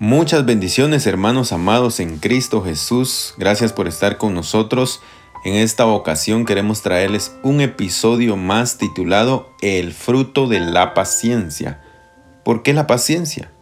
Muchas bendiciones hermanos amados en Cristo Jesús. Gracias por estar con nosotros. En esta ocasión queremos traerles un episodio más titulado El fruto de la paciencia. ¿Por qué la paciencia?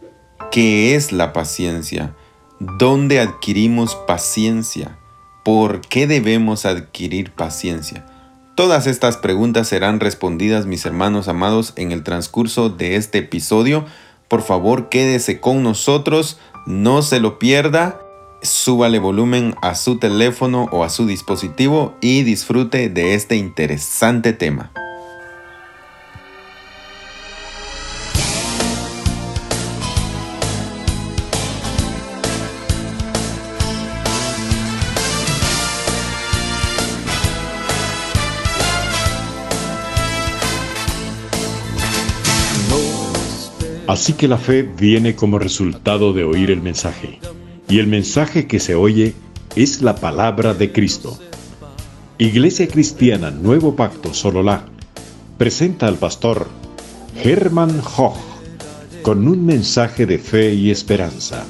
¿Qué es la paciencia? ¿Dónde adquirimos paciencia? ¿Por qué debemos adquirir paciencia? Todas estas preguntas serán respondidas, mis hermanos amados, en el transcurso de este episodio. Por favor, quédese con nosotros, no se lo pierda, súbale volumen a su teléfono o a su dispositivo y disfrute de este interesante tema. Así que la fe viene como resultado de oír el mensaje, y el mensaje que se oye es la palabra de Cristo. Iglesia Cristiana Nuevo Pacto Sololá presenta al pastor Hermann Hoch con un mensaje de fe y esperanza.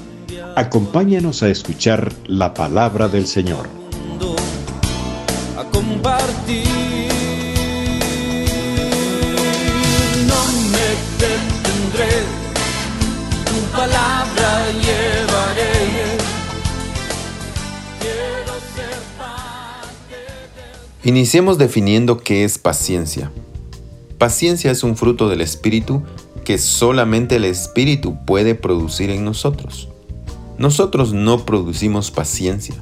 Acompáñanos a escuchar la palabra del Señor. A compartir Iniciemos definiendo qué es paciencia. Paciencia es un fruto del Espíritu que solamente el Espíritu puede producir en nosotros. Nosotros no producimos paciencia.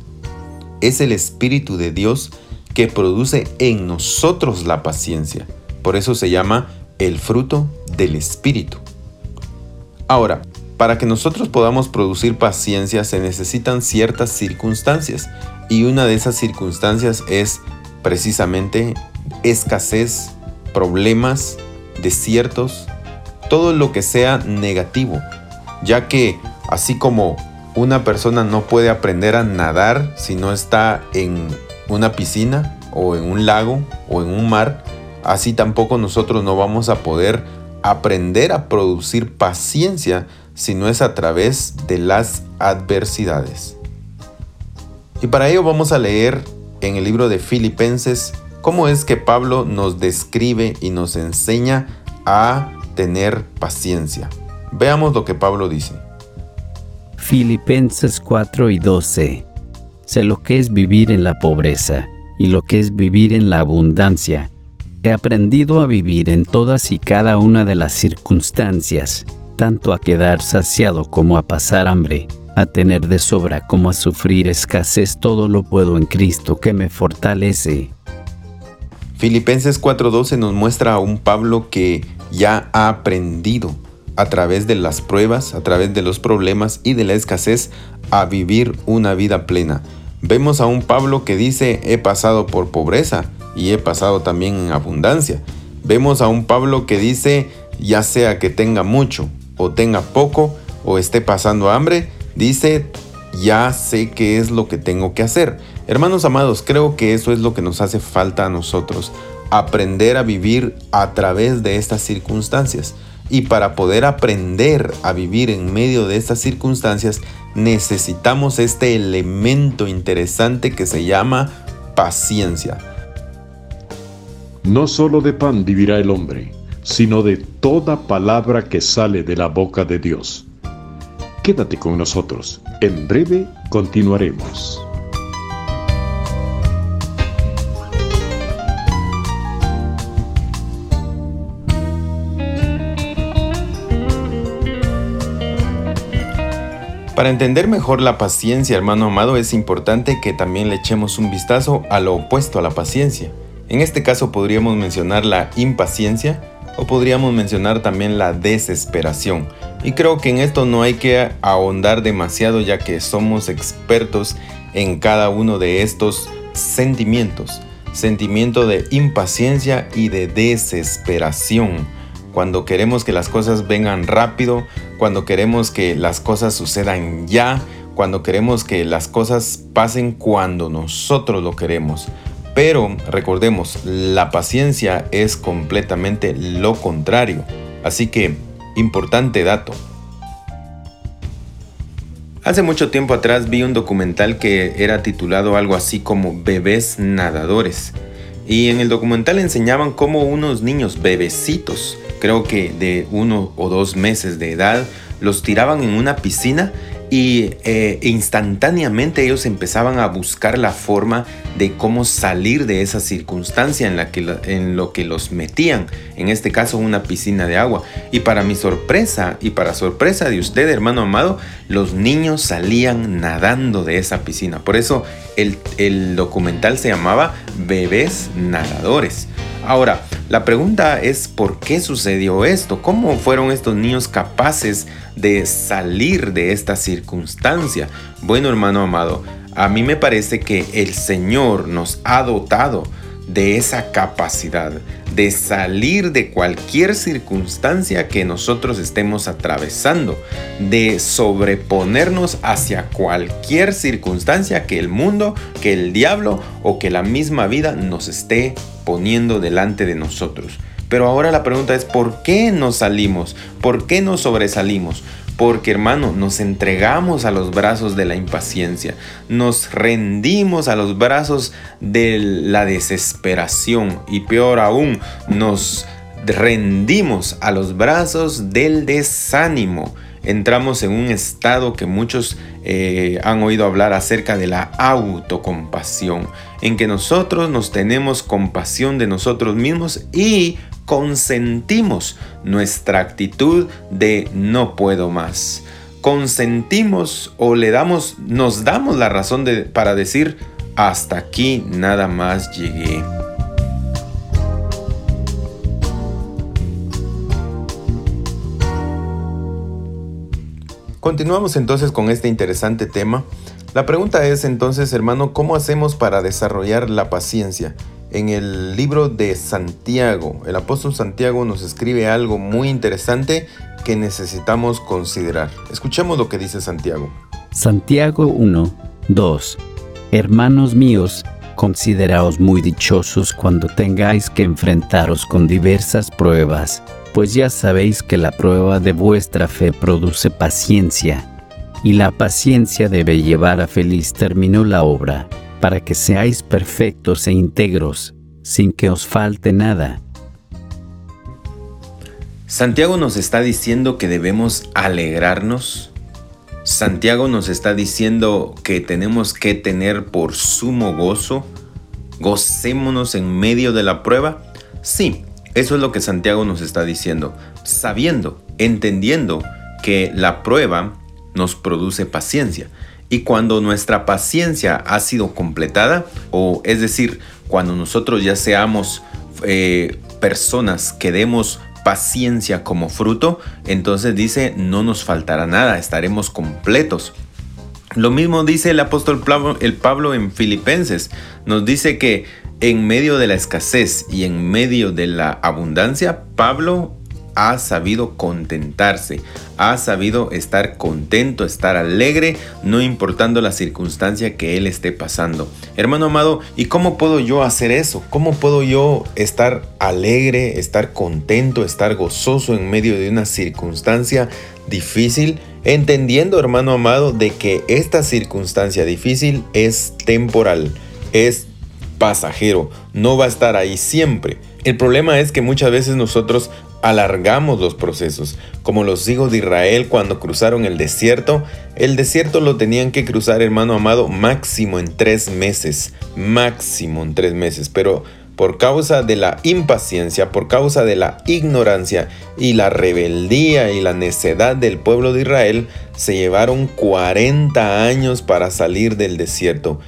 Es el Espíritu de Dios que produce en nosotros la paciencia. Por eso se llama el fruto del Espíritu. Ahora, para que nosotros podamos producir paciencia se necesitan ciertas circunstancias y una de esas circunstancias es precisamente escasez, problemas, desiertos, todo lo que sea negativo, ya que así como una persona no puede aprender a nadar si no está en una piscina o en un lago o en un mar, así tampoco nosotros no vamos a poder aprender a producir paciencia si no es a través de las adversidades. Y para ello vamos a leer en el libro de Filipenses cómo es que Pablo nos describe y nos enseña a tener paciencia. Veamos lo que Pablo dice. Filipenses 4 y 12. Sé lo que es vivir en la pobreza y lo que es vivir en la abundancia. He aprendido a vivir en todas y cada una de las circunstancias tanto a quedar saciado como a pasar hambre, a tener de sobra como a sufrir escasez, todo lo puedo en Cristo que me fortalece. Filipenses 4:12 nos muestra a un Pablo que ya ha aprendido a través de las pruebas, a través de los problemas y de la escasez a vivir una vida plena. Vemos a un Pablo que dice he pasado por pobreza y he pasado también en abundancia. Vemos a un Pablo que dice ya sea que tenga mucho o tenga poco o esté pasando hambre, dice, ya sé qué es lo que tengo que hacer. Hermanos amados, creo que eso es lo que nos hace falta a nosotros, aprender a vivir a través de estas circunstancias. Y para poder aprender a vivir en medio de estas circunstancias, necesitamos este elemento interesante que se llama paciencia. No solo de pan vivirá el hombre sino de toda palabra que sale de la boca de Dios. Quédate con nosotros, en breve continuaremos. Para entender mejor la paciencia, hermano amado, es importante que también le echemos un vistazo a lo opuesto a la paciencia. En este caso podríamos mencionar la impaciencia, o podríamos mencionar también la desesperación. Y creo que en esto no hay que ahondar demasiado ya que somos expertos en cada uno de estos sentimientos. Sentimiento de impaciencia y de desesperación. Cuando queremos que las cosas vengan rápido, cuando queremos que las cosas sucedan ya, cuando queremos que las cosas pasen cuando nosotros lo queremos. Pero recordemos, la paciencia es completamente lo contrario. Así que, importante dato. Hace mucho tiempo atrás vi un documental que era titulado algo así como Bebés Nadadores. Y en el documental enseñaban cómo unos niños bebecitos, creo que de uno o dos meses de edad, los tiraban en una piscina y eh, instantáneamente ellos empezaban a buscar la forma de cómo salir de esa circunstancia en, la que, en lo que los metían, en este caso una piscina de agua. Y para mi sorpresa y para sorpresa de usted, hermano amado, los niños salían nadando de esa piscina. Por eso el, el documental se llamaba Bebés Nadadores. Ahora, la pregunta es ¿por qué sucedió esto? ¿Cómo fueron estos niños capaces de salir de esta circunstancia? Bueno, hermano amado, a mí me parece que el Señor nos ha dotado de esa capacidad de salir de cualquier circunstancia que nosotros estemos atravesando, de sobreponernos hacia cualquier circunstancia que el mundo, que el diablo o que la misma vida nos esté poniendo delante de nosotros. Pero ahora la pregunta es, ¿por qué nos salimos? ¿Por qué nos sobresalimos? Porque hermano, nos entregamos a los brazos de la impaciencia, nos rendimos a los brazos de la desesperación y peor aún, nos rendimos a los brazos del desánimo. Entramos en un estado que muchos eh, han oído hablar acerca de la autocompasión, en que nosotros nos tenemos compasión de nosotros mismos y consentimos nuestra actitud de no puedo más. Consentimos o le damos, nos damos la razón de, para decir hasta aquí nada más llegué. Continuamos entonces con este interesante tema. La pregunta es entonces, hermano, ¿cómo hacemos para desarrollar la paciencia? En el libro de Santiago, el apóstol Santiago nos escribe algo muy interesante que necesitamos considerar. Escuchemos lo que dice Santiago. Santiago 1, 2. Hermanos míos, consideraos muy dichosos cuando tengáis que enfrentaros con diversas pruebas pues ya sabéis que la prueba de vuestra fe produce paciencia, y la paciencia debe llevar a feliz término la obra, para que seáis perfectos e íntegros, sin que os falte nada. Santiago nos está diciendo que debemos alegrarnos. Santiago nos está diciendo que tenemos que tener por sumo gozo. Gocémonos en medio de la prueba. Sí, eso es lo que Santiago nos está diciendo, sabiendo, entendiendo que la prueba nos produce paciencia. Y cuando nuestra paciencia ha sido completada, o es decir, cuando nosotros ya seamos eh, personas que demos paciencia como fruto, entonces dice, no nos faltará nada, estaremos completos. Lo mismo dice el apóstol el Pablo en Filipenses. Nos dice que en medio de la escasez y en medio de la abundancia, Pablo ha sabido contentarse, ha sabido estar contento, estar alegre, no importando la circunstancia que él esté pasando. Hermano amado, ¿y cómo puedo yo hacer eso? ¿Cómo puedo yo estar alegre, estar contento, estar gozoso en medio de una circunstancia difícil? Entendiendo, hermano amado, de que esta circunstancia difícil es temporal, es pasajero, no va a estar ahí siempre. El problema es que muchas veces nosotros alargamos los procesos, como los hijos de Israel cuando cruzaron el desierto. El desierto lo tenían que cruzar, hermano amado, máximo en tres meses, máximo en tres meses, pero por causa de la impaciencia, por causa de la ignorancia y la rebeldía y la necedad del pueblo de Israel, se llevaron 40 años para salir del desierto.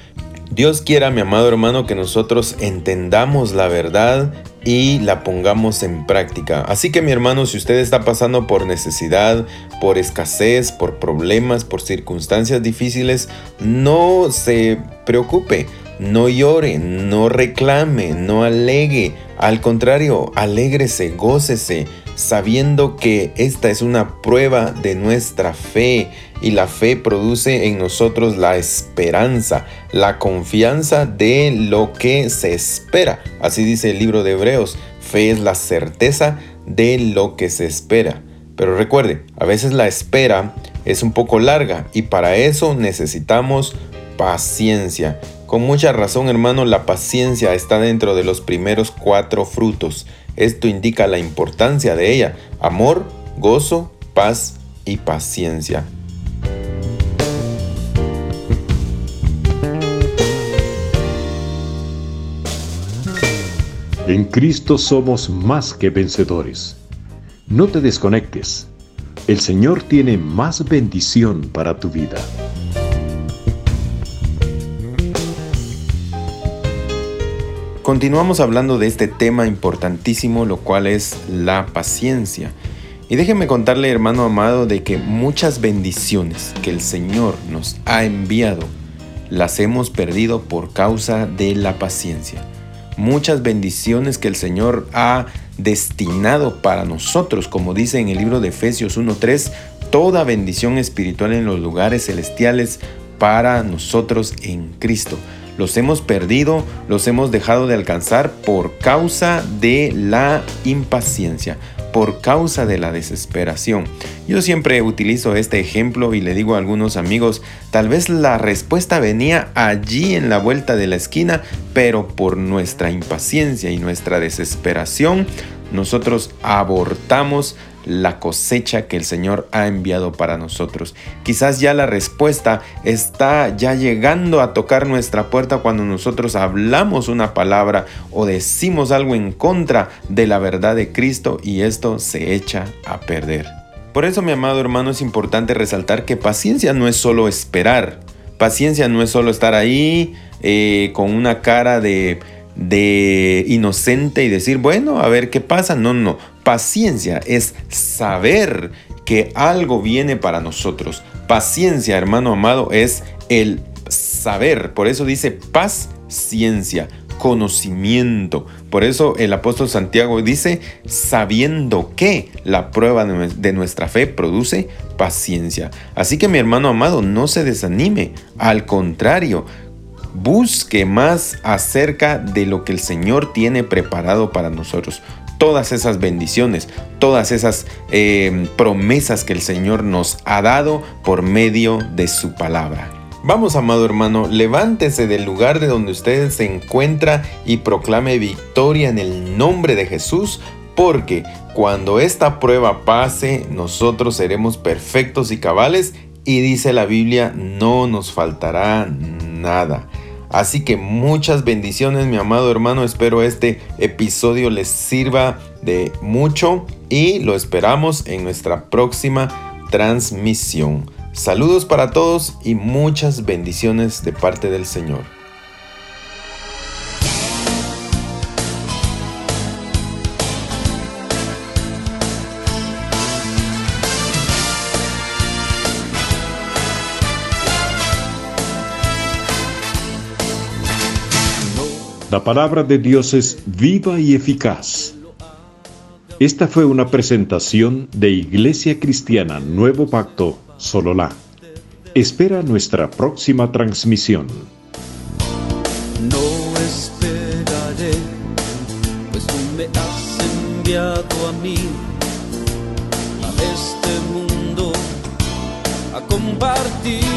Dios quiera, mi amado hermano, que nosotros entendamos la verdad y la pongamos en práctica. Así que mi hermano, si usted está pasando por necesidad, por escasez, por problemas, por circunstancias difíciles, no se preocupe, no llore, no reclame, no alegue. Al contrario, alégrese, gócese, sabiendo que esta es una prueba de nuestra fe y la fe produce en nosotros la esperanza, la confianza de lo que se espera. Así dice el libro de Hebreos, fe es la certeza de lo que se espera. Pero recuerde, a veces la espera es un poco larga y para eso necesitamos paciencia. Con mucha razón, hermano, la paciencia está dentro de los primeros cuatro frutos. Esto indica la importancia de ella. Amor, gozo, paz y paciencia. En Cristo somos más que vencedores. No te desconectes. El Señor tiene más bendición para tu vida. Continuamos hablando de este tema importantísimo, lo cual es la paciencia. Y déjeme contarle, hermano amado, de que muchas bendiciones que el Señor nos ha enviado las hemos perdido por causa de la paciencia muchas bendiciones que el Señor ha destinado para nosotros, como dice en el libro de Efesios 1.3, toda bendición espiritual en los lugares celestiales para nosotros en Cristo. Los hemos perdido, los hemos dejado de alcanzar por causa de la impaciencia, por causa de la desesperación. Yo siempre utilizo este ejemplo y le digo a algunos amigos, tal vez la respuesta venía allí en la vuelta de la esquina, pero por nuestra impaciencia y nuestra desesperación, nosotros abortamos la cosecha que el Señor ha enviado para nosotros. Quizás ya la respuesta está ya llegando a tocar nuestra puerta cuando nosotros hablamos una palabra o decimos algo en contra de la verdad de Cristo y esto se echa a perder. Por eso, mi amado hermano, es importante resaltar que paciencia no es solo esperar. Paciencia no es solo estar ahí eh, con una cara de de inocente y decir, bueno, a ver qué pasa. No, no, paciencia es saber que algo viene para nosotros. Paciencia, hermano amado, es el saber. Por eso dice paciencia, conocimiento. Por eso el apóstol Santiago dice, sabiendo que la prueba de nuestra fe produce paciencia. Así que mi hermano amado, no se desanime. Al contrario, busque más acerca de lo que el Señor tiene preparado para nosotros. Todas esas bendiciones, todas esas eh, promesas que el Señor nos ha dado por medio de su palabra. Vamos, amado hermano, levántese del lugar de donde usted se encuentra y proclame victoria en el nombre de Jesús, porque cuando esta prueba pase, nosotros seremos perfectos y cabales y dice la Biblia, no nos faltará nada. Así que muchas bendiciones mi amado hermano, espero este episodio les sirva de mucho y lo esperamos en nuestra próxima transmisión. Saludos para todos y muchas bendiciones de parte del Señor. La palabra de Dios es viva y eficaz. Esta fue una presentación de Iglesia Cristiana Nuevo Pacto, Sololá. Espera nuestra próxima transmisión. No esperaré, pues tú me has enviado a mí, a este mundo, a compartir.